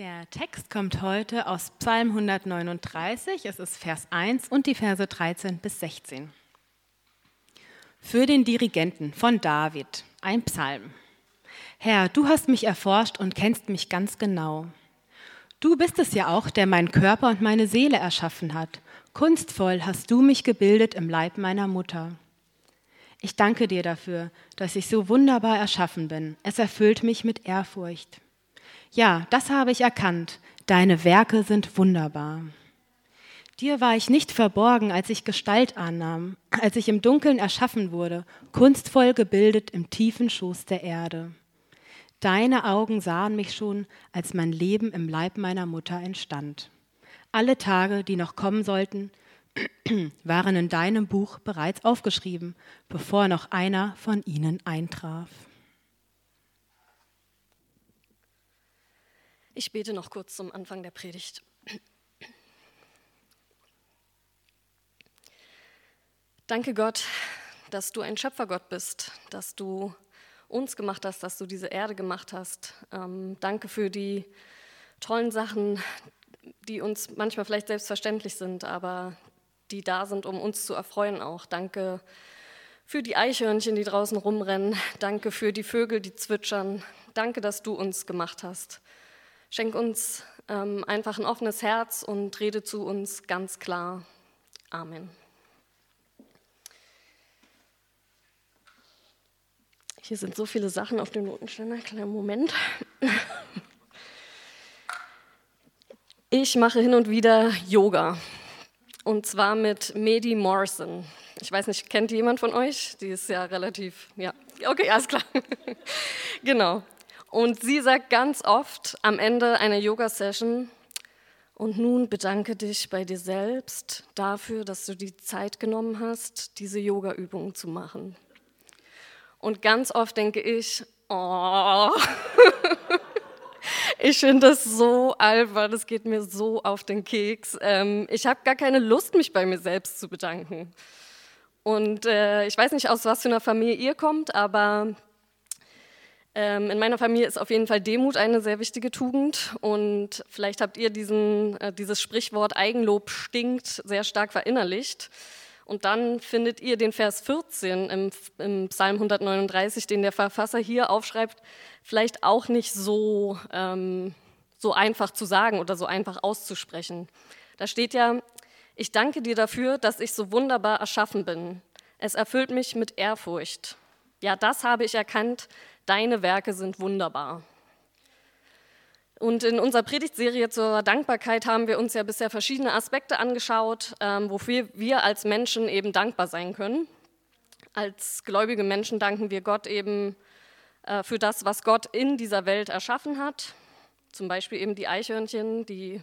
Der Text kommt heute aus Psalm 139, es ist Vers 1 und die Verse 13 bis 16. Für den Dirigenten von David, ein Psalm. Herr, du hast mich erforscht und kennst mich ganz genau. Du bist es ja auch, der meinen Körper und meine Seele erschaffen hat. Kunstvoll hast du mich gebildet im Leib meiner Mutter. Ich danke dir dafür, dass ich so wunderbar erschaffen bin. Es erfüllt mich mit Ehrfurcht. Ja, das habe ich erkannt. Deine Werke sind wunderbar. Dir war ich nicht verborgen, als ich Gestalt annahm, als ich im Dunkeln erschaffen wurde, kunstvoll gebildet im tiefen Schoß der Erde. Deine Augen sahen mich schon, als mein Leben im Leib meiner Mutter entstand. Alle Tage, die noch kommen sollten, waren in deinem Buch bereits aufgeschrieben, bevor noch einer von ihnen eintraf. Ich bete noch kurz zum Anfang der Predigt. Danke Gott, dass du ein Schöpfergott bist, dass du uns gemacht hast, dass du diese Erde gemacht hast. Ähm, danke für die tollen Sachen, die uns manchmal vielleicht selbstverständlich sind, aber die da sind, um uns zu erfreuen auch. Danke für die Eichhörnchen, die draußen rumrennen. Danke für die Vögel, die zwitschern. Danke, dass du uns gemacht hast. Schenk uns ähm, einfach ein offenes Herz und rede zu uns ganz klar. Amen. Hier sind so viele Sachen auf dem Notenständer. Kleinen Moment. Ich mache hin und wieder Yoga. Und zwar mit Medi Morrison. Ich weiß nicht, kennt jemand von euch? Die ist ja relativ, ja, okay, alles klar. genau. Und sie sagt ganz oft am Ende einer Yoga-Session, und nun bedanke dich bei dir selbst dafür, dass du die Zeit genommen hast, diese Yoga-Übungen zu machen. Und ganz oft denke ich, oh, ich finde das so albern, das geht mir so auf den Keks. Ähm, ich habe gar keine Lust, mich bei mir selbst zu bedanken. Und äh, ich weiß nicht, aus was für einer Familie ihr kommt, aber in meiner Familie ist auf jeden Fall Demut eine sehr wichtige Tugend und vielleicht habt ihr diesen, äh, dieses Sprichwort Eigenlob stinkt sehr stark verinnerlicht. Und dann findet ihr den Vers 14 im, im, Psalm 139, den der Verfasser hier aufschreibt, vielleicht auch nicht so, ähm, so einfach zu sagen oder so einfach auszusprechen. Da steht ja, ich danke dir dafür, dass ich so wunderbar erschaffen bin. Es erfüllt mich mit Ehrfurcht. Ja, das habe ich erkannt, Deine Werke sind wunderbar. Und in unserer Predigtserie zur Dankbarkeit haben wir uns ja bisher verschiedene Aspekte angeschaut, ähm, wofür wir als Menschen eben dankbar sein können. Als gläubige Menschen danken wir Gott eben äh, für das, was Gott in dieser Welt erschaffen hat. Zum Beispiel eben die Eichhörnchen, die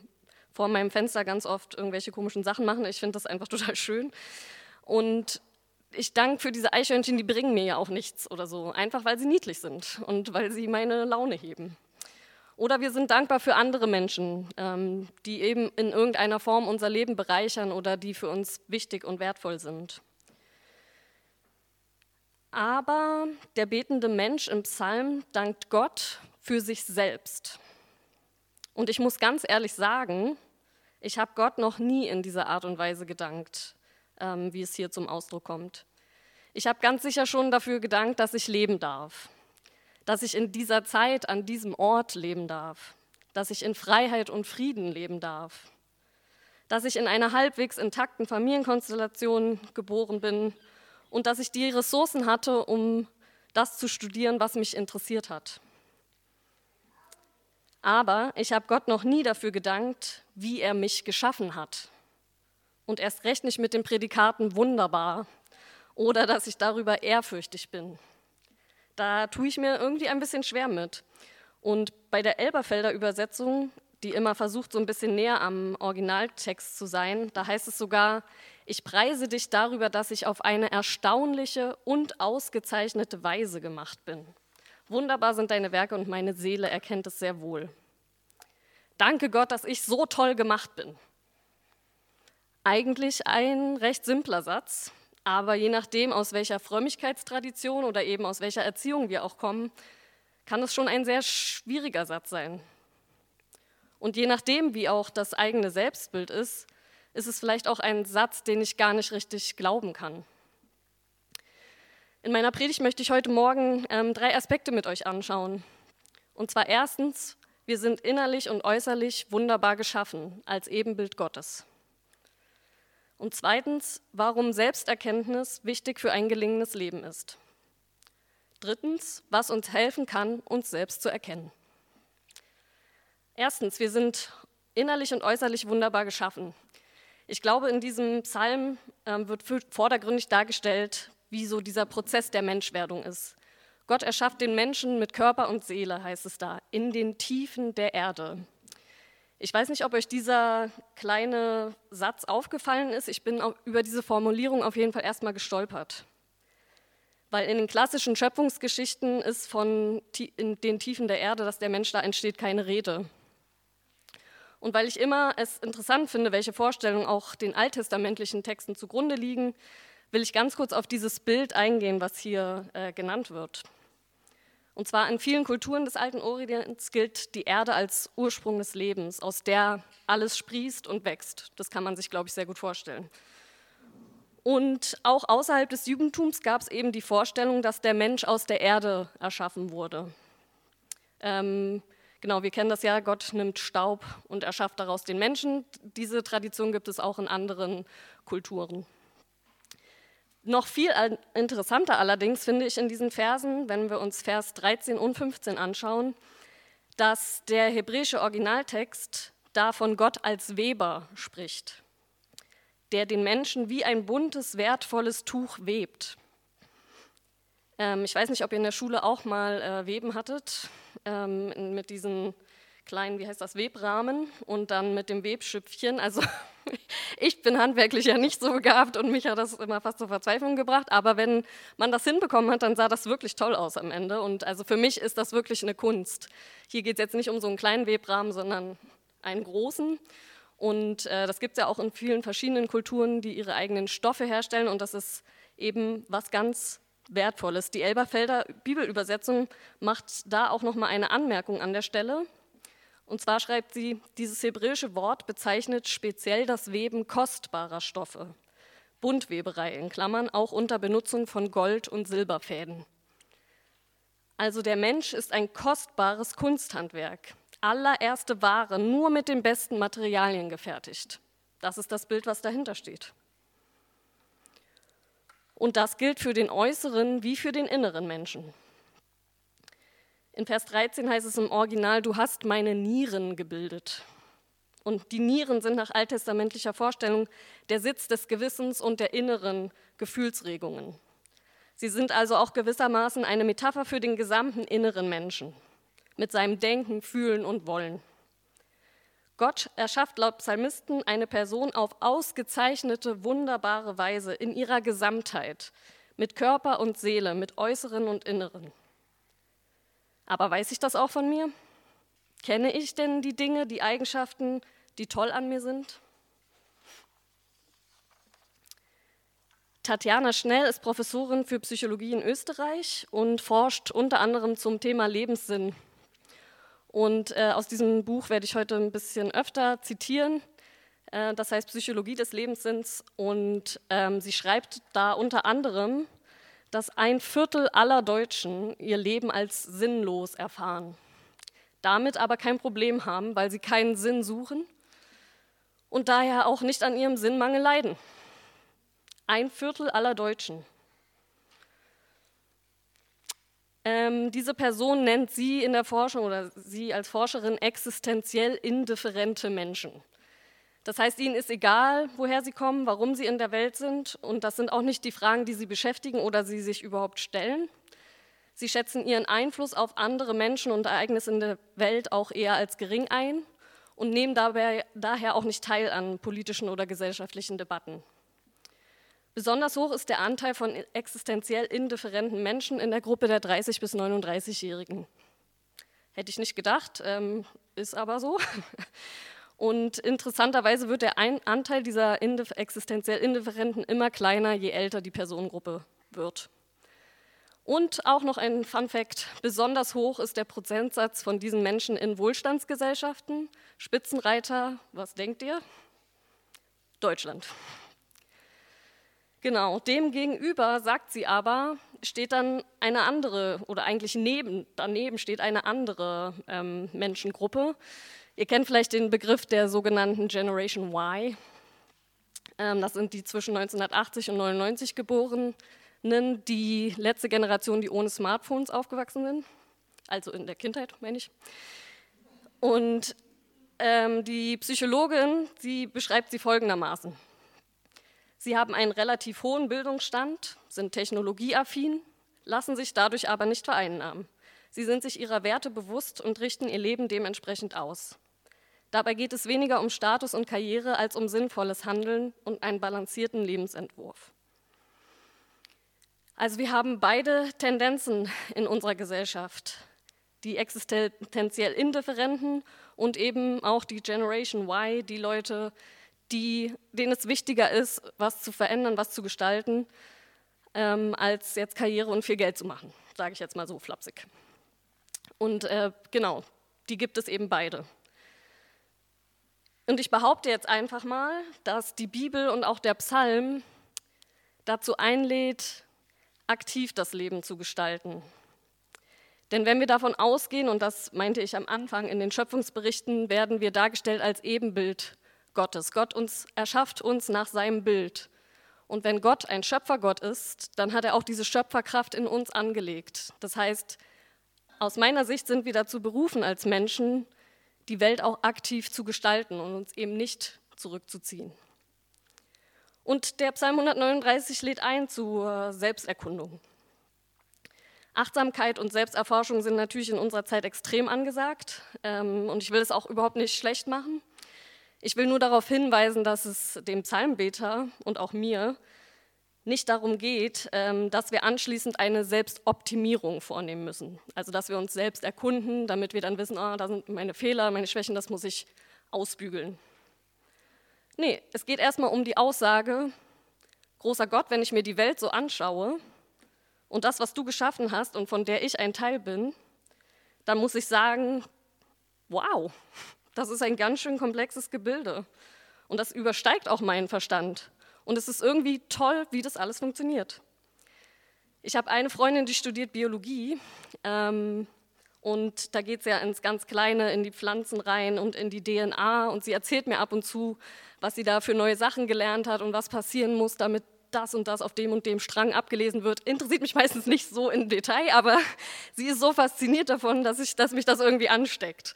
vor meinem Fenster ganz oft irgendwelche komischen Sachen machen. Ich finde das einfach total schön. Und ich danke für diese Eichhörnchen, die bringen mir ja auch nichts oder so, einfach weil sie niedlich sind und weil sie meine Laune heben. Oder wir sind dankbar für andere Menschen, ähm, die eben in irgendeiner Form unser Leben bereichern oder die für uns wichtig und wertvoll sind. Aber der betende Mensch im Psalm dankt Gott für sich selbst. Und ich muss ganz ehrlich sagen, ich habe Gott noch nie in dieser Art und Weise gedankt, ähm, wie es hier zum Ausdruck kommt. Ich habe ganz sicher schon dafür gedankt, dass ich leben darf, dass ich in dieser Zeit an diesem Ort leben darf, dass ich in Freiheit und Frieden leben darf, dass ich in einer halbwegs intakten Familienkonstellation geboren bin und dass ich die Ressourcen hatte, um das zu studieren, was mich interessiert hat. Aber ich habe Gott noch nie dafür gedankt, wie er mich geschaffen hat. Und erst recht nicht mit den Prädikaten wunderbar, oder dass ich darüber ehrfürchtig bin. Da tue ich mir irgendwie ein bisschen schwer mit. Und bei der Elberfelder Übersetzung, die immer versucht, so ein bisschen näher am Originaltext zu sein, da heißt es sogar, ich preise dich darüber, dass ich auf eine erstaunliche und ausgezeichnete Weise gemacht bin. Wunderbar sind deine Werke und meine Seele erkennt es sehr wohl. Danke Gott, dass ich so toll gemacht bin. Eigentlich ein recht simpler Satz, aber je nachdem, aus welcher Frömmigkeitstradition oder eben aus welcher Erziehung wir auch kommen, kann es schon ein sehr schwieriger Satz sein. Und je nachdem, wie auch das eigene Selbstbild ist, ist es vielleicht auch ein Satz, den ich gar nicht richtig glauben kann. In meiner Predigt möchte ich heute Morgen ähm, drei Aspekte mit euch anschauen. Und zwar erstens, wir sind innerlich und äußerlich wunderbar geschaffen als Ebenbild Gottes. Und zweitens, warum Selbsterkenntnis wichtig für ein gelingendes Leben ist. Drittens, was uns helfen kann, uns selbst zu erkennen. Erstens, wir sind innerlich und äußerlich wunderbar geschaffen. Ich glaube, in diesem Psalm äh, wird vordergründig dargestellt, wie so dieser Prozess der Menschwerdung ist. Gott erschafft den Menschen mit Körper und Seele, heißt es da, in den Tiefen der Erde. Ich weiß nicht, ob euch dieser kleine Satz aufgefallen ist. Ich bin über diese Formulierung auf jeden Fall erstmal gestolpert. Weil in den klassischen Schöpfungsgeschichten ist von in den Tiefen der Erde, dass der Mensch da entsteht, keine Rede. Und weil ich immer es interessant finde, welche Vorstellungen auch den alttestamentlichen Texten zugrunde liegen, will ich ganz kurz auf dieses Bild eingehen, was hier äh, genannt wird. Und zwar in vielen Kulturen des alten Orients gilt die Erde als Ursprung des Lebens, aus der alles sprießt und wächst. Das kann man sich, glaube ich, sehr gut vorstellen. Und auch außerhalb des Judentums gab es eben die Vorstellung, dass der Mensch aus der Erde erschaffen wurde. Ähm, genau, wir kennen das ja, Gott nimmt Staub und erschafft daraus den Menschen. Diese Tradition gibt es auch in anderen Kulturen. Noch viel interessanter allerdings finde ich in diesen Versen, wenn wir uns Vers 13 und 15 anschauen, dass der hebräische Originaltext da von Gott als Weber spricht, der den Menschen wie ein buntes, wertvolles Tuch webt. Ähm, ich weiß nicht, ob ihr in der Schule auch mal äh, Weben hattet, ähm, mit diesen kleinen, wie heißt das, Webrahmen und dann mit dem Webschüpfchen. Also ich bin handwerklich ja nicht so begabt und mich hat das immer fast zur Verzweiflung gebracht. Aber wenn man das hinbekommen hat, dann sah das wirklich toll aus am Ende. Und also für mich ist das wirklich eine Kunst. Hier geht es jetzt nicht um so einen kleinen Webrahmen, sondern einen großen. Und äh, das gibt es ja auch in vielen verschiedenen Kulturen, die ihre eigenen Stoffe herstellen. Und das ist eben was ganz Wertvolles. Die Elberfelder Bibelübersetzung macht da auch noch mal eine Anmerkung an der Stelle. Und zwar schreibt sie, dieses hebräische Wort bezeichnet speziell das Weben kostbarer Stoffe. Buntweberei in Klammern, auch unter Benutzung von Gold- und Silberfäden. Also der Mensch ist ein kostbares Kunsthandwerk. Allererste Ware, nur mit den besten Materialien gefertigt. Das ist das Bild, was dahinter steht. Und das gilt für den äußeren wie für den inneren Menschen. In Vers 13 heißt es im Original, du hast meine Nieren gebildet. Und die Nieren sind nach alttestamentlicher Vorstellung der Sitz des Gewissens und der inneren Gefühlsregungen. Sie sind also auch gewissermaßen eine Metapher für den gesamten inneren Menschen mit seinem Denken, Fühlen und Wollen. Gott erschafft laut Psalmisten eine Person auf ausgezeichnete, wunderbare Weise in ihrer Gesamtheit, mit Körper und Seele, mit äußeren und inneren. Aber weiß ich das auch von mir? Kenne ich denn die Dinge, die Eigenschaften, die toll an mir sind? Tatjana Schnell ist Professorin für Psychologie in Österreich und forscht unter anderem zum Thema Lebenssinn. Und äh, aus diesem Buch werde ich heute ein bisschen öfter zitieren. Äh, das heißt Psychologie des Lebenssinns. Und ähm, sie schreibt da unter anderem, dass ein Viertel aller Deutschen ihr Leben als sinnlos erfahren, damit aber kein Problem haben, weil sie keinen Sinn suchen und daher auch nicht an ihrem Sinnmangel leiden. Ein Viertel aller Deutschen. Ähm, diese Person nennt sie in der Forschung oder sie als Forscherin existenziell indifferente Menschen. Das heißt, ihnen ist egal, woher sie kommen, warum sie in der Welt sind. Und das sind auch nicht die Fragen, die sie beschäftigen oder sie sich überhaupt stellen. Sie schätzen ihren Einfluss auf andere Menschen und Ereignisse in der Welt auch eher als gering ein und nehmen dabei daher auch nicht teil an politischen oder gesellschaftlichen Debatten. Besonders hoch ist der Anteil von existenziell indifferenten Menschen in der Gruppe der 30- bis 39-Jährigen. Hätte ich nicht gedacht, ähm, ist aber so. Und interessanterweise wird der Anteil dieser existenziell Indifferenten immer kleiner, je älter die Personengruppe wird. Und auch noch ein Fun Fact, besonders hoch ist der Prozentsatz von diesen Menschen in Wohlstandsgesellschaften. Spitzenreiter, was denkt ihr? Deutschland. Genau, dem gegenüber, sagt sie aber, steht dann eine andere, oder eigentlich neben, daneben steht eine andere ähm, Menschengruppe. Ihr kennt vielleicht den Begriff der sogenannten Generation Y. Ähm, das sind die zwischen 1980 und 99 Geborenen die letzte Generation, die ohne Smartphones aufgewachsen sind, also in der Kindheit, meine ich. Und ähm, die Psychologin, sie beschreibt sie folgendermaßen. Sie haben einen relativ hohen Bildungsstand, sind technologieaffin, lassen sich dadurch aber nicht vereinnahmen. Sie sind sich ihrer Werte bewusst und richten ihr Leben dementsprechend aus. Dabei geht es weniger um Status und Karriere als um sinnvolles Handeln und einen balancierten Lebensentwurf. Also wir haben beide Tendenzen in unserer Gesellschaft. Die existenziell Indifferenten und eben auch die Generation Y, die Leute, die, denen es wichtiger ist, was zu verändern, was zu gestalten, ähm, als jetzt Karriere und viel Geld zu machen, sage ich jetzt mal so flapsig. Und äh, genau, die gibt es eben beide. Und ich behaupte jetzt einfach mal, dass die Bibel und auch der Psalm dazu einlädt, aktiv das Leben zu gestalten. Denn wenn wir davon ausgehen, und das meinte ich am Anfang in den Schöpfungsberichten, werden wir dargestellt als Ebenbild Gottes. Gott uns erschafft uns nach seinem Bild. Und wenn Gott ein Schöpfergott ist, dann hat er auch diese Schöpferkraft in uns angelegt. Das heißt, aus meiner Sicht sind wir dazu berufen, als Menschen die Welt auch aktiv zu gestalten und uns eben nicht zurückzuziehen. Und der Psalm 139 lädt ein zur Selbsterkundung. Achtsamkeit und Selbsterforschung sind natürlich in unserer Zeit extrem angesagt ähm, und ich will es auch überhaupt nicht schlecht machen. Ich will nur darauf hinweisen, dass es dem Psalmbeter und auch mir nicht darum geht, ähm, dass wir anschließend eine Selbstoptimierung vornehmen müssen. Also dass wir uns selbst erkunden, damit wir dann wissen, ah, da sind meine Fehler, meine Schwächen, das muss ich ausbügeln. Nee, es geht erstmal um die Aussage, großer Gott, wenn ich mir die Welt so anschaue und das, was du geschaffen hast und von der ich ein Teil bin, dann muss ich sagen, wow, das ist ein ganz schön komplexes Gebilde. Und das übersteigt auch meinen Verstand. Und es ist irgendwie toll, wie das alles funktioniert. Ich habe eine Freundin, die studiert Biologie. Ähm, und da geht es ja ins ganz Kleine, in die Pflanzen rein und in die DNA. Und sie erzählt mir ab und zu, was sie da für neue Sachen gelernt hat und was passieren muss, damit das und das auf dem und dem Strang abgelesen wird. Interessiert mich meistens nicht so im Detail, aber sie ist so fasziniert davon, dass, ich, dass mich das irgendwie ansteckt.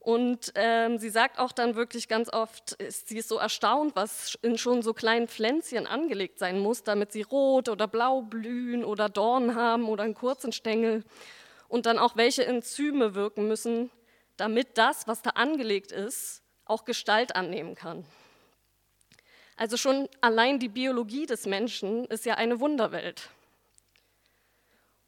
Und ähm, sie sagt auch dann wirklich ganz oft, sie ist so erstaunt, was in schon so kleinen Pflänzchen angelegt sein muss, damit sie rot oder blau blühen oder Dornen haben oder einen kurzen Stängel. Und dann auch, welche Enzyme wirken müssen, damit das, was da angelegt ist, auch Gestalt annehmen kann. Also schon allein die Biologie des Menschen ist ja eine Wunderwelt.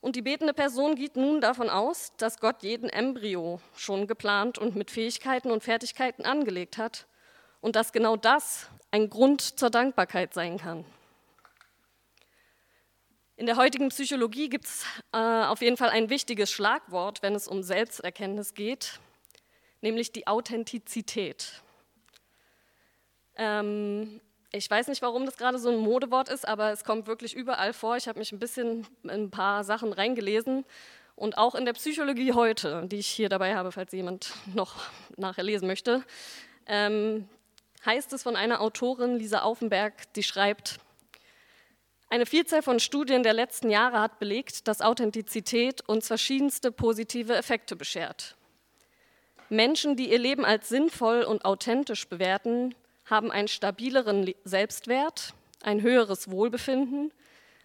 Und die betende Person geht nun davon aus, dass Gott jeden Embryo schon geplant und mit Fähigkeiten und Fertigkeiten angelegt hat und dass genau das ein Grund zur Dankbarkeit sein kann. In der heutigen Psychologie gibt es äh, auf jeden Fall ein wichtiges Schlagwort, wenn es um Selbsterkenntnis geht, nämlich die Authentizität. Ähm, ich weiß nicht, warum das gerade so ein Modewort ist, aber es kommt wirklich überall vor. Ich habe mich ein bisschen in ein paar Sachen reingelesen. Und auch in der Psychologie heute, die ich hier dabei habe, falls jemand noch nachher lesen möchte, ähm, heißt es von einer Autorin, Lisa Aufenberg, die schreibt, eine Vielzahl von Studien der letzten Jahre hat belegt, dass Authentizität uns verschiedenste positive Effekte beschert. Menschen, die ihr Leben als sinnvoll und authentisch bewerten, haben einen stabileren Selbstwert, ein höheres Wohlbefinden,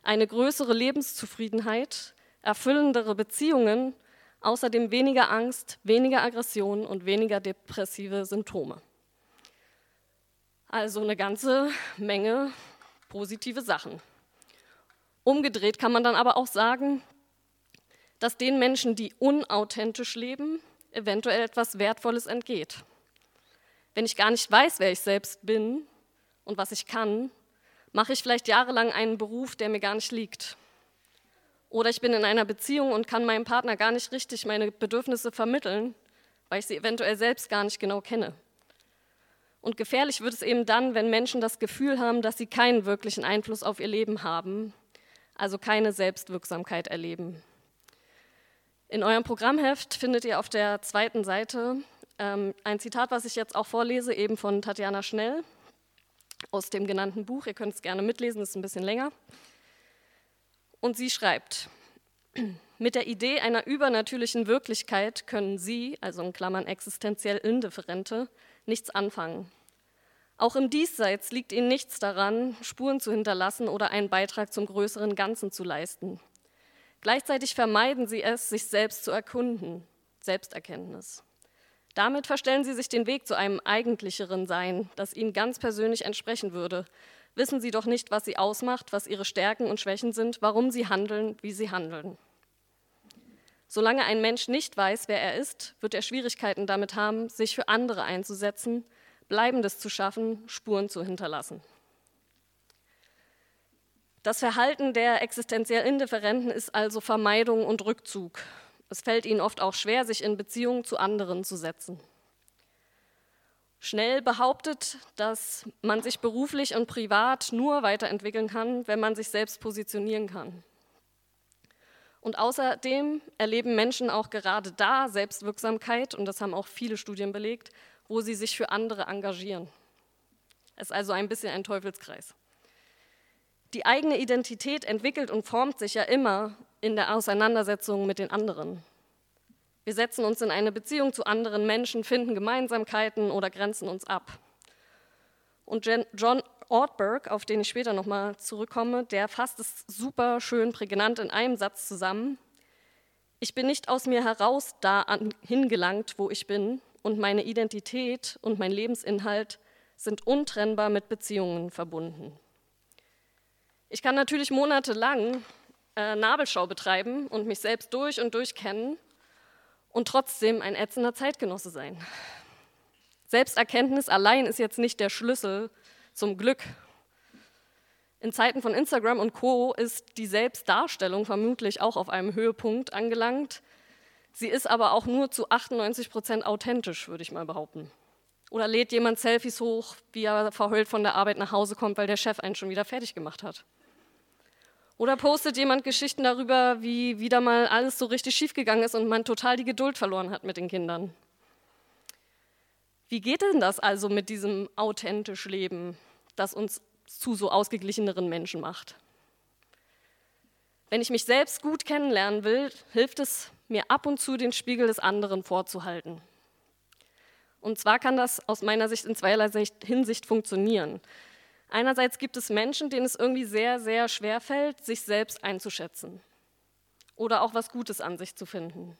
eine größere Lebenszufriedenheit, erfüllendere Beziehungen, außerdem weniger Angst, weniger Aggression und weniger depressive Symptome. Also eine ganze Menge positive Sachen. Umgedreht kann man dann aber auch sagen, dass den Menschen, die unauthentisch leben, eventuell etwas Wertvolles entgeht. Wenn ich gar nicht weiß, wer ich selbst bin und was ich kann, mache ich vielleicht jahrelang einen Beruf, der mir gar nicht liegt. Oder ich bin in einer Beziehung und kann meinem Partner gar nicht richtig meine Bedürfnisse vermitteln, weil ich sie eventuell selbst gar nicht genau kenne. Und gefährlich wird es eben dann, wenn Menschen das Gefühl haben, dass sie keinen wirklichen Einfluss auf ihr Leben haben, also keine Selbstwirksamkeit erleben. In eurem Programmheft findet ihr auf der zweiten Seite ein Zitat, was ich jetzt auch vorlese, eben von Tatjana Schnell aus dem genannten Buch. Ihr könnt es gerne mitlesen, ist ein bisschen länger. Und sie schreibt, mit der Idee einer übernatürlichen Wirklichkeit können Sie, also in Klammern existenziell Indifferente, nichts anfangen. Auch im Diesseits liegt ihnen nichts daran, Spuren zu hinterlassen oder einen Beitrag zum größeren Ganzen zu leisten. Gleichzeitig vermeiden sie es, sich selbst zu erkunden, Selbsterkenntnis. Damit verstellen sie sich den Weg zu einem eigentlicheren Sein, das ihnen ganz persönlich entsprechen würde. Wissen sie doch nicht, was sie ausmacht, was ihre Stärken und Schwächen sind, warum sie handeln, wie sie handeln. Solange ein Mensch nicht weiß, wer er ist, wird er Schwierigkeiten damit haben, sich für andere einzusetzen Bleibendes zu schaffen, Spuren zu hinterlassen. Das Verhalten der existenziell Indifferenten ist also Vermeidung und Rückzug. Es fällt ihnen oft auch schwer, sich in Beziehungen zu anderen zu setzen. Schnell behauptet, dass man sich beruflich und privat nur weiterentwickeln kann, wenn man sich selbst positionieren kann. Und außerdem erleben Menschen auch gerade da Selbstwirksamkeit, und das haben auch viele Studien belegt, wo sie sich für andere engagieren. Es ist also ein bisschen ein Teufelskreis. Die eigene Identität entwickelt und formt sich ja immer in der Auseinandersetzung mit den anderen. Wir setzen uns in eine Beziehung zu anderen Menschen, finden Gemeinsamkeiten oder grenzen uns ab. Und John Ortberg, auf den ich später nochmal zurückkomme, der fasst es super schön prägnant in einem Satz zusammen. Ich bin nicht aus mir heraus da hingelangt, wo ich bin, und meine Identität und mein Lebensinhalt sind untrennbar mit Beziehungen verbunden. Ich kann natürlich monatelang äh, Nabelschau betreiben und mich selbst durch und durch kennen und trotzdem ein ätzender Zeitgenosse sein. Selbsterkenntnis allein ist jetzt nicht der Schlüssel zum Glück. In Zeiten von Instagram und Co ist die Selbstdarstellung vermutlich auch auf einem Höhepunkt angelangt, Sie ist aber auch nur zu 98 Prozent authentisch, würde ich mal behaupten. Oder lädt jemand Selfies hoch, wie er verheult von der Arbeit nach Hause kommt, weil der Chef einen schon wieder fertig gemacht hat. Oder postet jemand Geschichten darüber, wie wieder mal alles so richtig schiefgegangen ist und man total die Geduld verloren hat mit den Kindern. Wie geht denn das also mit diesem authentisch Leben, das uns zu so ausgeglicheneren Menschen macht? Wenn ich mich selbst gut kennenlernen will, hilft es mir ab und zu den Spiegel des anderen vorzuhalten. Und zwar kann das aus meiner Sicht in zweierlei Hinsicht funktionieren. Einerseits gibt es Menschen, denen es irgendwie sehr, sehr schwer fällt, sich selbst einzuschätzen oder auch was Gutes an sich zu finden.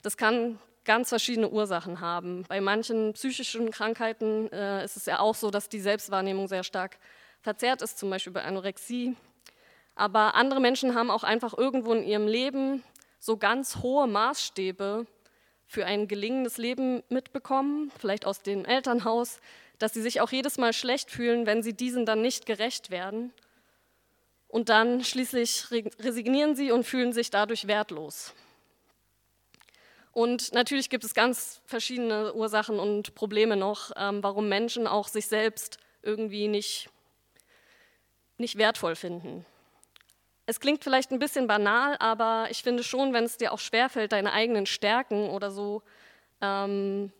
Das kann ganz verschiedene Ursachen haben. Bei manchen psychischen Krankheiten äh, ist es ja auch so, dass die Selbstwahrnehmung sehr stark verzerrt ist, zum Beispiel bei Anorexie. Aber andere Menschen haben auch einfach irgendwo in ihrem Leben so ganz hohe Maßstäbe für ein gelingendes Leben mitbekommen, vielleicht aus dem Elternhaus, dass sie sich auch jedes Mal schlecht fühlen, wenn sie diesen dann nicht gerecht werden. Und dann schließlich resignieren sie und fühlen sich dadurch wertlos. Und natürlich gibt es ganz verschiedene Ursachen und Probleme noch, ähm, warum Menschen auch sich selbst irgendwie nicht, nicht wertvoll finden. Es klingt vielleicht ein bisschen banal, aber ich finde schon, wenn es dir auch schwerfällt, deine eigenen Stärken oder so ähm,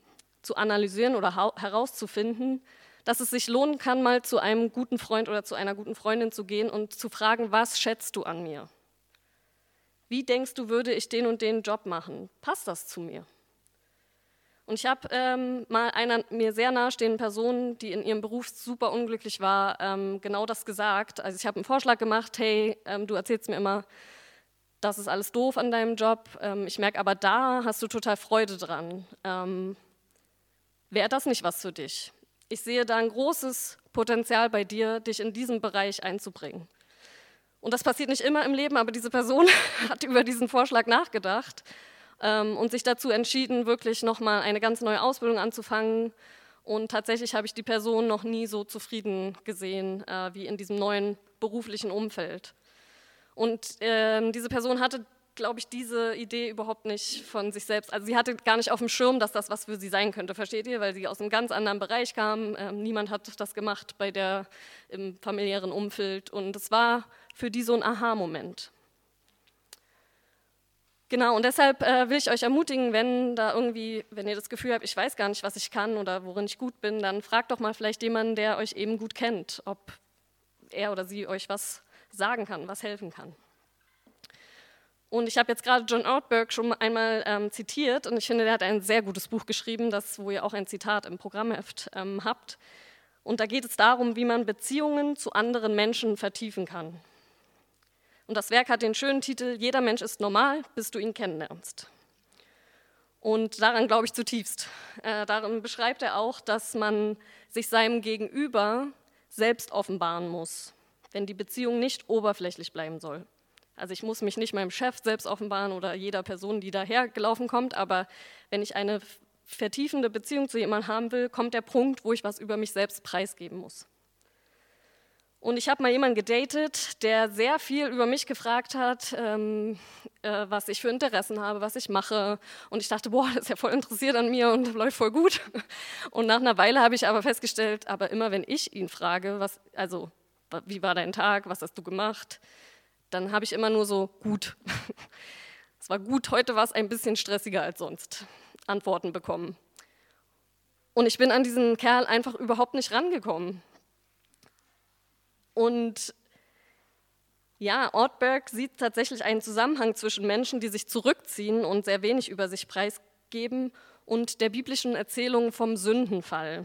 zu analysieren oder herauszufinden, dass es sich lohnen kann, mal zu einem guten Freund oder zu einer guten Freundin zu gehen und zu fragen, was schätzt du an mir? Wie denkst du, würde ich den und den Job machen? Passt das zu mir? Und ich habe ähm, mal einer mir sehr nahestehenden Person, die in ihrem Beruf super unglücklich war, ähm, genau das gesagt. Also ich habe einen Vorschlag gemacht, hey, ähm, du erzählst mir immer, das ist alles doof an deinem Job. Ähm, ich merke aber, da hast du total Freude dran. Wäre das nicht was für dich? Ich sehe da ein großes Potenzial bei dir, dich in diesen Bereich einzubringen. Und das passiert nicht immer im Leben, aber diese Person hat über diesen Vorschlag nachgedacht ähm, und sich dazu entschieden, wirklich nochmal eine ganz neue Ausbildung anzufangen. Und tatsächlich habe ich die Person noch nie so zufrieden gesehen äh, wie in diesem neuen beruflichen Umfeld. Und ähm, diese Person hatte, glaube ich, diese Idee überhaupt nicht von sich selbst. Also sie hatte gar nicht auf dem Schirm, dass das was für sie sein könnte, versteht ihr? Weil sie aus einem ganz anderen Bereich kam. Ähm, niemand hat das gemacht bei der im familiären Umfeld. Und es war für die so ein Aha-Moment. Genau, und deshalb äh, will ich euch ermutigen, wenn da irgendwie, wenn ihr das Gefühl habt, ich weiß gar nicht, was ich kann oder worin ich gut bin, dann fragt doch mal vielleicht jemanden, der euch eben gut kennt, ob er oder sie euch was sagen kann, was helfen kann. Und ich habe jetzt gerade John Ortberg schon einmal ähm, zitiert und ich finde, der hat ein sehr gutes Buch geschrieben, das, wo ihr auch ein Zitat im Programmheft ähm, habt. Und da geht es darum, wie man Beziehungen zu anderen Menschen vertiefen kann. Und das Werk hat den schönen Titel Jeder Mensch ist normal, bis du ihn kennenlernst. Und daran glaube ich zutiefst. Äh, darin beschreibt er auch, dass man sich seinem Gegenüber selbst offenbaren muss, wenn die Beziehung nicht oberflächlich bleiben soll. Also ich muss mich nicht meinem Chef selbst offenbaren oder jeder Person, die dahergelaufen kommt, aber wenn ich eine vertiefende Beziehung zu jemandem haben will, kommt der Punkt, wo ich was über mich selbst preisgeben muss. Und ich habe mal jemanden gedatet, der sehr viel über mich gefragt hat, ähm, äh, was ich für Interessen habe, was ich mache. Und ich dachte, boah, das ist ja voll interessiert an mir und läuft voll gut. Und nach einer Weile habe ich aber festgestellt, aber immer wenn ich ihn frage, was, also wie war dein Tag, was hast du gemacht, dann habe ich immer nur so gut. Es war gut, heute war es ein bisschen stressiger als sonst. Antworten bekommen. Und ich bin an diesen Kerl einfach überhaupt nicht rangekommen. Und ja, Ortberg sieht tatsächlich einen Zusammenhang zwischen Menschen, die sich zurückziehen und sehr wenig über sich preisgeben, und der biblischen Erzählung vom Sündenfall.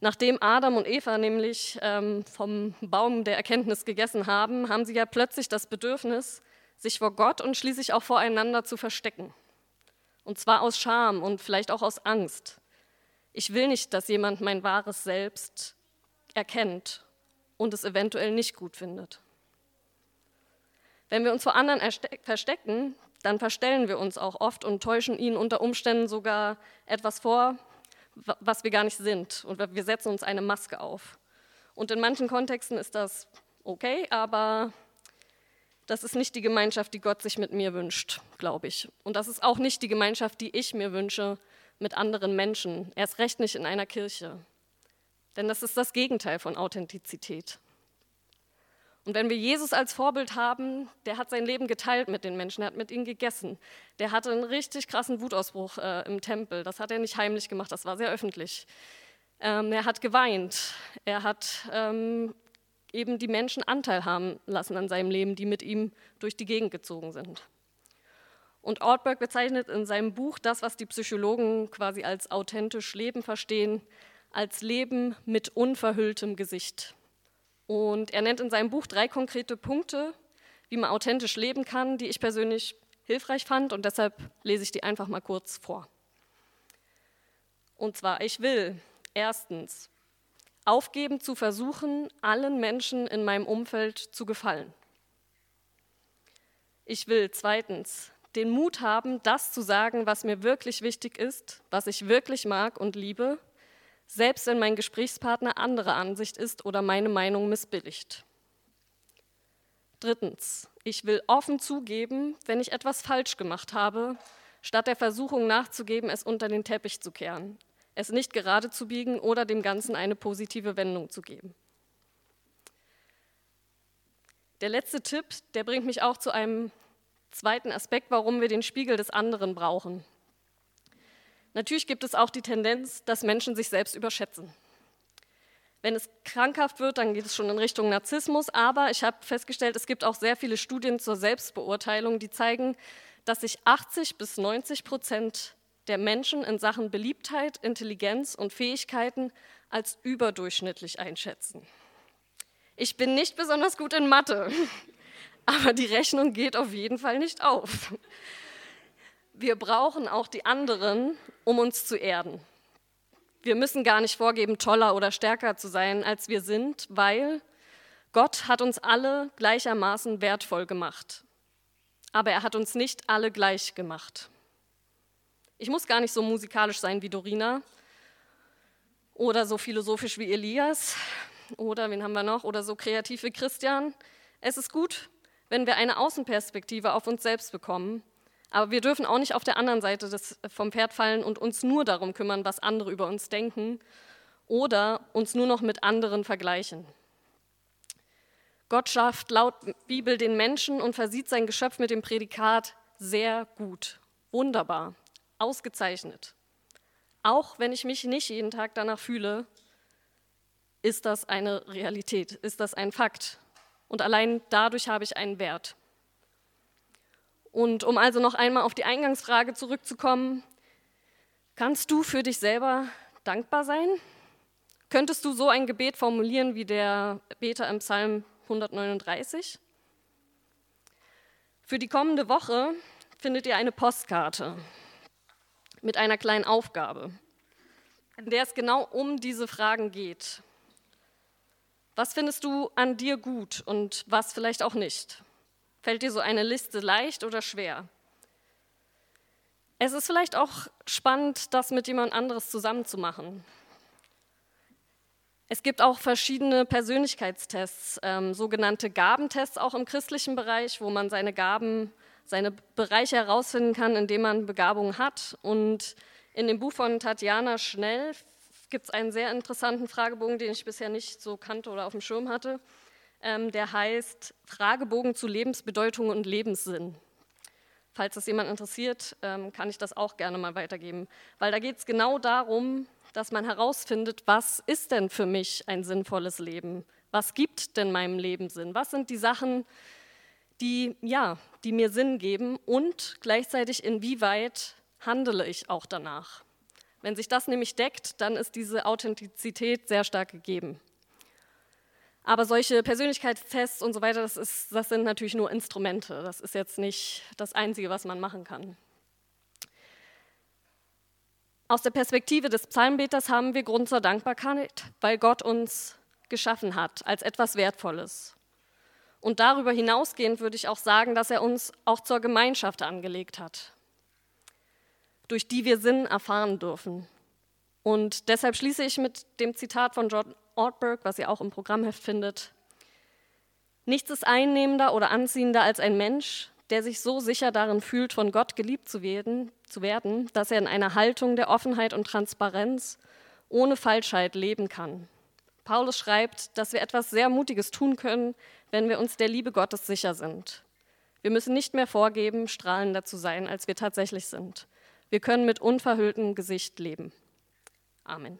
Nachdem Adam und Eva nämlich ähm, vom Baum der Erkenntnis gegessen haben, haben sie ja plötzlich das Bedürfnis, sich vor Gott und schließlich auch voreinander zu verstecken. Und zwar aus Scham und vielleicht auch aus Angst. Ich will nicht, dass jemand mein wahres Selbst erkennt und es eventuell nicht gut findet. Wenn wir uns vor anderen verstecken, dann verstellen wir uns auch oft und täuschen ihnen unter Umständen sogar etwas vor, was wir gar nicht sind. Und wir setzen uns eine Maske auf. Und in manchen Kontexten ist das okay, aber das ist nicht die Gemeinschaft, die Gott sich mit mir wünscht, glaube ich. Und das ist auch nicht die Gemeinschaft, die ich mir wünsche mit anderen Menschen, erst recht nicht in einer Kirche. Denn das ist das Gegenteil von Authentizität. Und wenn wir Jesus als Vorbild haben, der hat sein Leben geteilt mit den Menschen, er hat mit ihnen gegessen. Der hatte einen richtig krassen Wutausbruch äh, im Tempel. Das hat er nicht heimlich gemacht, das war sehr öffentlich. Ähm, er hat geweint. Er hat ähm, eben die Menschen Anteil haben lassen an seinem Leben, die mit ihm durch die Gegend gezogen sind. Und Ortberg bezeichnet in seinem Buch das, was die Psychologen quasi als authentisch Leben verstehen, als Leben mit unverhülltem Gesicht. Und er nennt in seinem Buch drei konkrete Punkte, wie man authentisch leben kann, die ich persönlich hilfreich fand und deshalb lese ich die einfach mal kurz vor. Und zwar, ich will erstens aufgeben zu versuchen, allen Menschen in meinem Umfeld zu gefallen. Ich will zweitens den Mut haben, das zu sagen, was mir wirklich wichtig ist, was ich wirklich mag und liebe selbst wenn mein Gesprächspartner anderer Ansicht ist oder meine Meinung missbilligt. Drittens, ich will offen zugeben, wenn ich etwas falsch gemacht habe, statt der Versuchung nachzugeben, es unter den Teppich zu kehren, es nicht gerade zu biegen oder dem Ganzen eine positive Wendung zu geben. Der letzte Tipp, der bringt mich auch zu einem zweiten Aspekt, warum wir den Spiegel des anderen brauchen. Natürlich gibt es auch die Tendenz, dass Menschen sich selbst überschätzen. Wenn es krankhaft wird, dann geht es schon in Richtung Narzissmus, aber ich habe festgestellt, es gibt auch sehr viele Studien zur Selbstbeurteilung, die zeigen, dass sich 80 bis 90 Prozent der Menschen in Sachen Beliebtheit, Intelligenz und Fähigkeiten als überdurchschnittlich einschätzen. Ich bin nicht besonders gut in Mathe, aber die Rechnung geht auf jeden Fall nicht auf wir brauchen auch die anderen, um uns zu erden. Wir müssen gar nicht vorgeben, toller oder stärker zu sein, als wir sind, weil Gott hat uns alle gleichermaßen wertvoll gemacht. Aber er hat uns nicht alle gleich gemacht. Ich muss gar nicht so musikalisch sein wie Dorina oder so philosophisch wie Elias oder wen haben wir noch oder so kreativ wie Christian. Es ist gut, wenn wir eine Außenperspektive auf uns selbst bekommen. Aber wir dürfen auch nicht auf der anderen Seite des, vom Pferd fallen und uns nur darum kümmern, was andere über uns denken oder uns nur noch mit anderen vergleichen. Gott schafft laut Bibel den Menschen und versieht sein Geschöpf mit dem Prädikat sehr gut, wunderbar, ausgezeichnet. Auch wenn ich mich nicht jeden Tag danach fühle, ist das eine Realität, ist das ein Fakt. Und allein dadurch habe ich einen Wert. Und um also noch einmal auf die Eingangsfrage zurückzukommen, kannst du für dich selber dankbar sein? Könntest du so ein Gebet formulieren wie der Beter im Psalm 139? Für die kommende Woche findet ihr eine Postkarte mit einer kleinen Aufgabe, in der es genau um diese Fragen geht. Was findest du an dir gut und was vielleicht auch nicht? Fällt dir so eine Liste leicht oder schwer? Es ist vielleicht auch spannend, das mit jemand anderes zusammenzumachen. Es gibt auch verschiedene Persönlichkeitstests, ähm, sogenannte Gabentests auch im christlichen Bereich, wo man seine Gaben, seine Bereiche herausfinden kann, in denen man Begabungen hat. Und in dem Buch von Tatjana Schnell gibt es einen sehr interessanten Fragebogen, den ich bisher nicht so kannte oder auf dem Schirm hatte. Ähm, der heißt Fragebogen zu Lebensbedeutung und Lebenssinn. Falls das jemand interessiert, ähm, kann ich das auch gerne mal weitergeben. Weil da geht es genau darum, dass man herausfindet, was ist denn für mich ein sinnvolles Leben? Was gibt denn meinem Leben Sinn? Was sind die Sachen, die, ja, die mir Sinn geben und gleichzeitig inwieweit handele ich auch danach? Wenn sich das nämlich deckt, dann ist diese Authentizität sehr stark gegeben. Aber solche Persönlichkeitstests und so weiter, das, ist, das sind natürlich nur Instrumente. Das ist jetzt nicht das Einzige, was man machen kann. Aus der Perspektive des Psalmbeters haben wir Grund zur Dankbarkeit, weil Gott uns geschaffen hat als etwas Wertvolles. Und darüber hinausgehend würde ich auch sagen, dass er uns auch zur Gemeinschaft angelegt hat durch die wir Sinn erfahren dürfen. Und deshalb schließe ich mit dem Zitat von John Ortberg, was ihr auch im Programmheft findet. Nichts ist einnehmender oder anziehender als ein Mensch, der sich so sicher darin fühlt, von Gott geliebt zu werden, zu werden, dass er in einer Haltung der Offenheit und Transparenz ohne Falschheit leben kann. Paulus schreibt, dass wir etwas sehr Mutiges tun können, wenn wir uns der Liebe Gottes sicher sind. Wir müssen nicht mehr vorgeben, strahlender zu sein, als wir tatsächlich sind. Wir können mit unverhülltem Gesicht leben. Amen.